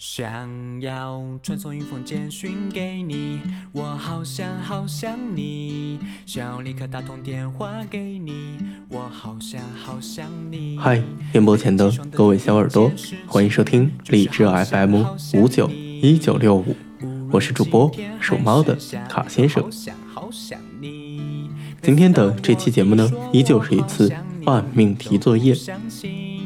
想要传送一封简讯给你，我好想好想你，想要立刻打通电话给你，我好想好想你。嗨，电波前的各位小耳朵，欢迎收听荔枝 FM 五九一九六五，我是主播属猫的卡先生。今天的这期节目呢，依旧是一次半命题作业。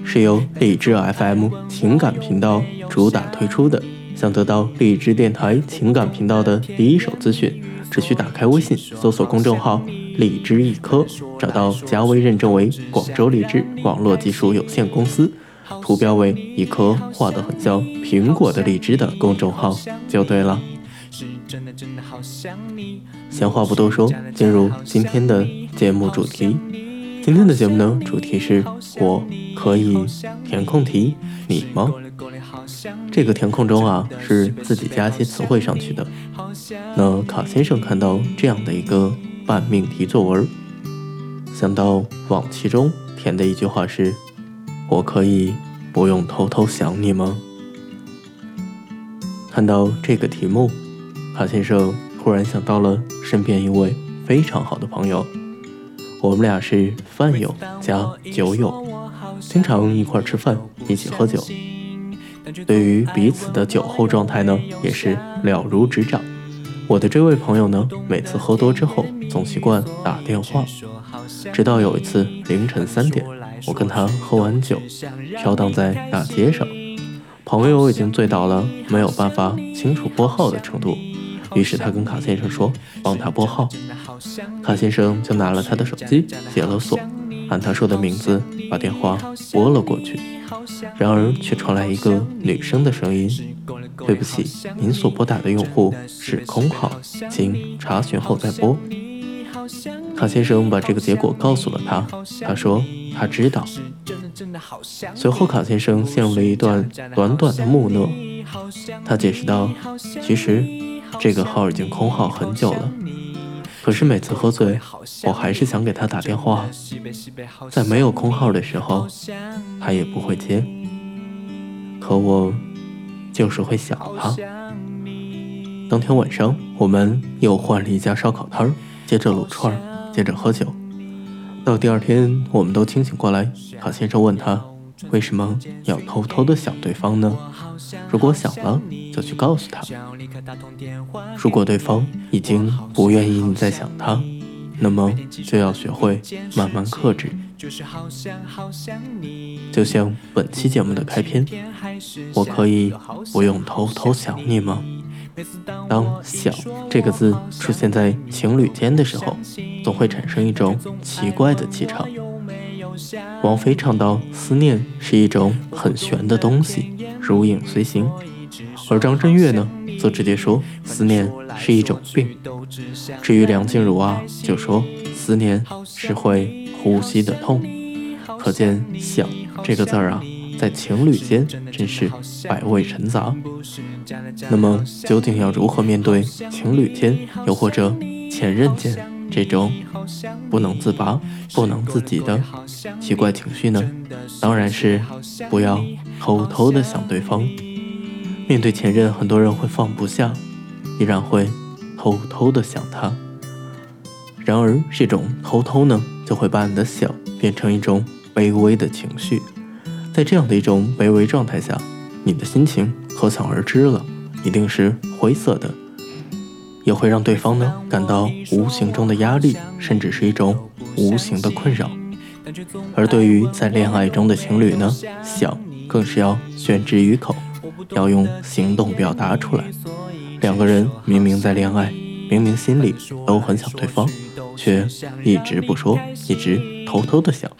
是由荔枝 FM 情感频道主打推出的。想得到荔枝电台情感频道的第一手资讯，只需打开微信搜索公众号“荔枝一颗”，找到加微认证为广州荔枝网络技术有限公司，图标为一颗画得很像苹果的荔枝的公众号就对了。闲话不多说，进入今天的节目主题。今天的节目呢，主题是我可以填空题，你吗？这个填空中啊，是自己加些词汇上去的。那卡先生看到这样的一个半命题作文，想到往期中填的一句话是：“我可以不用偷偷想你吗？”看到这个题目，卡先生忽然想到了身边一位非常好的朋友。我们俩是饭友加酒友，经常一块吃饭，一起喝酒。对于彼此的酒后状态呢，也是了如指掌。我的这位朋友呢，每次喝多之后，总习惯打电话。直到有一次凌晨三点，我跟他喝完酒，飘荡在大街上，朋友已经醉倒了，没有办法清楚拨号的程度。于是他跟卡先生说，帮他拨号。卡先生就拿了他的手机解了锁，按他说的名字把电话拨了过去。然而却传来一个女生的声音：“对不起，您所拨打的用户是空号，请查询后再拨。”卡先生把这个结果告诉了他，他说他知道。随后卡先生陷入了一段短短的木讷，他解释道：“其实这个号已经空号很久了。”可是每次喝醉，我还是想给他打电话，在没有空号的时候，他也不会接。可我就是会想他。当天晚上，我们又换了一家烧烤摊儿，接着撸串儿，接着喝酒。到第二天，我们都清醒过来，卡先生问他。为什么要偷偷的想对方呢？如果想了，就去告诉他。如果对方已经不愿意你再想他，那么就要学会慢慢克制。就像本期节目的开篇，我可以不用偷偷想你吗？当“想”这个字出现在情侣间的时候，总会产生一种奇怪的气场。王菲唱到：“思念是一种很玄的东西，如影随形。”而张震岳呢，则直接说：“思念是一种病。”至于梁静茹啊，就说：“思念是会呼吸的痛。”可见“想”这个字儿啊，在情侣间真是百味陈杂。那么，究竟要如何面对情侣间，又或者前任间这种？不能自拔、不能自己的奇怪情绪呢？当然是不要偷偷的想对方。面对前任，很多人会放不下，依然会偷偷的想他。然而，这种偷偷呢，就会把你的想变成一种卑微的情绪。在这样的一种卑微状态下，你的心情可想而知了，一定是灰色的。也会让对方呢感到无形中的压力，甚至是一种无形的困扰。而对于在恋爱中的情侣呢，想更是要宣之于口，要用行动表达出来。两个人明明在恋爱，明明心里都很想对方，却一直不说，一直偷偷的想。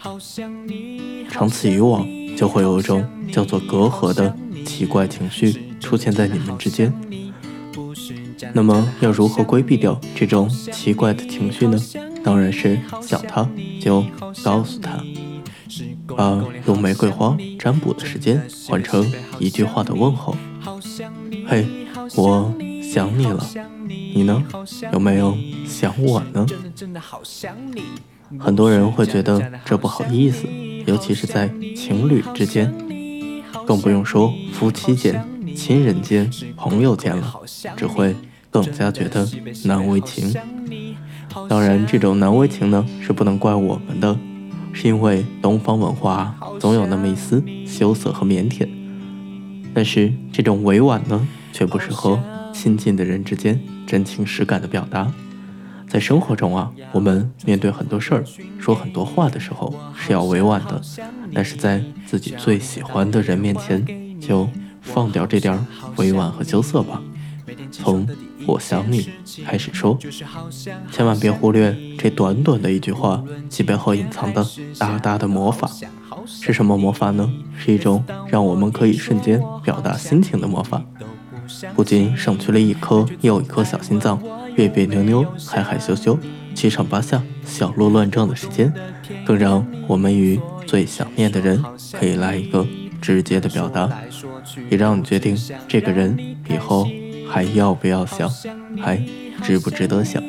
长此以往，就会有一种叫做隔阂的奇怪情绪出现在你们之间。那么要如何规避掉这种奇怪的情绪呢？当然是想他就告诉他，把用玫瑰花占卜的时间换成一句话的问候。嘿，我想你了，你呢？有没有想我呢？很多人会觉得这不好意思，尤其是在情侣之间，更不用说夫妻间。亲人间、朋友间了，只会更加觉得难为情。当然，这种难为情呢，是不能怪我们的，是因为东方文化总有那么一丝羞涩和腼腆。但是这种委婉呢，却不适合亲近的人之间真情实感的表达。在生活中啊，我们面对很多事儿、说很多话的时候是要委婉的，但是在自己最喜欢的人面前，就放掉这点委婉和羞涩吧。从我想你开始说，千万别忽略这短短的一句话，其背后隐藏的大大的魔法。是什么魔法呢？是一种让我们可以瞬间表达心情的魔法，不仅省去了一颗又一颗小心脏别别扭扭、害害羞羞、七上八下、小鹿乱撞的时间，更让我们与最想念的人可以来一个直接的表达，也让你决定这个人以后。还要不要想？还值不值得想？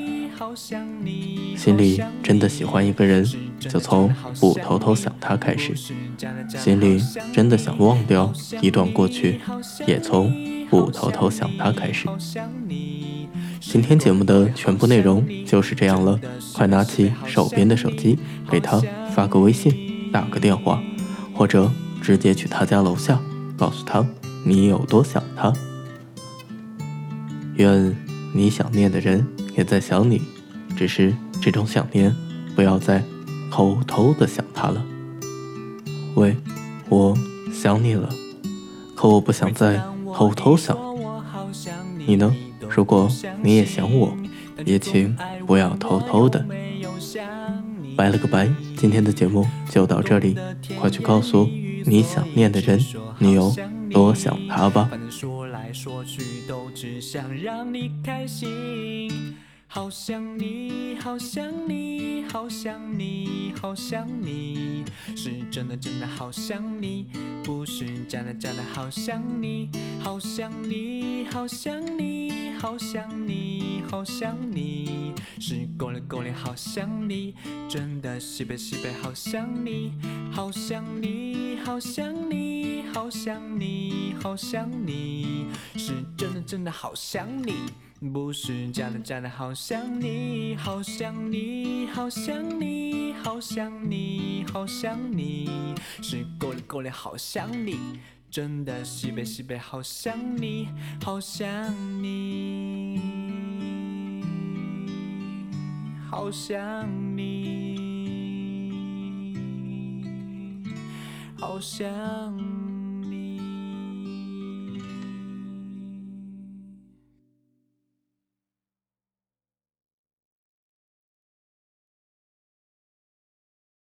心里真的喜欢一个人，就从不偷偷想他开始；心里真的想忘掉一段过去，也从不偷偷想他开始。今天节目的全部内容就是这样了，快拿起手边的手机，给他发个微信，打个电话，或者直接去他家楼下，告诉他你有多想他。愿你想念的人也在想你，只是这种想念，不要再偷偷的想他了。喂，我想你了，可我不想再偷偷想。你呢？如果你也想我，也请不要偷偷的。拜了个拜，今天的节目就到这里，快去告诉你想念的人，你有多想他吧。说去都只想让你开心，好想你，好想你，好想你，好想你，是真的真的好想你，不是假的假的好想你，好想你，好想你，好想你，好想你，是够了够了好想你，真的西北西北好想你，好想你，好想你，好想你，好想你。是真的真的好想你，不是假的假的好想你，好想你，好想你，好想你，好想你，是够了够了好想你，真的西北西北好想你，好想你，好想你，好想。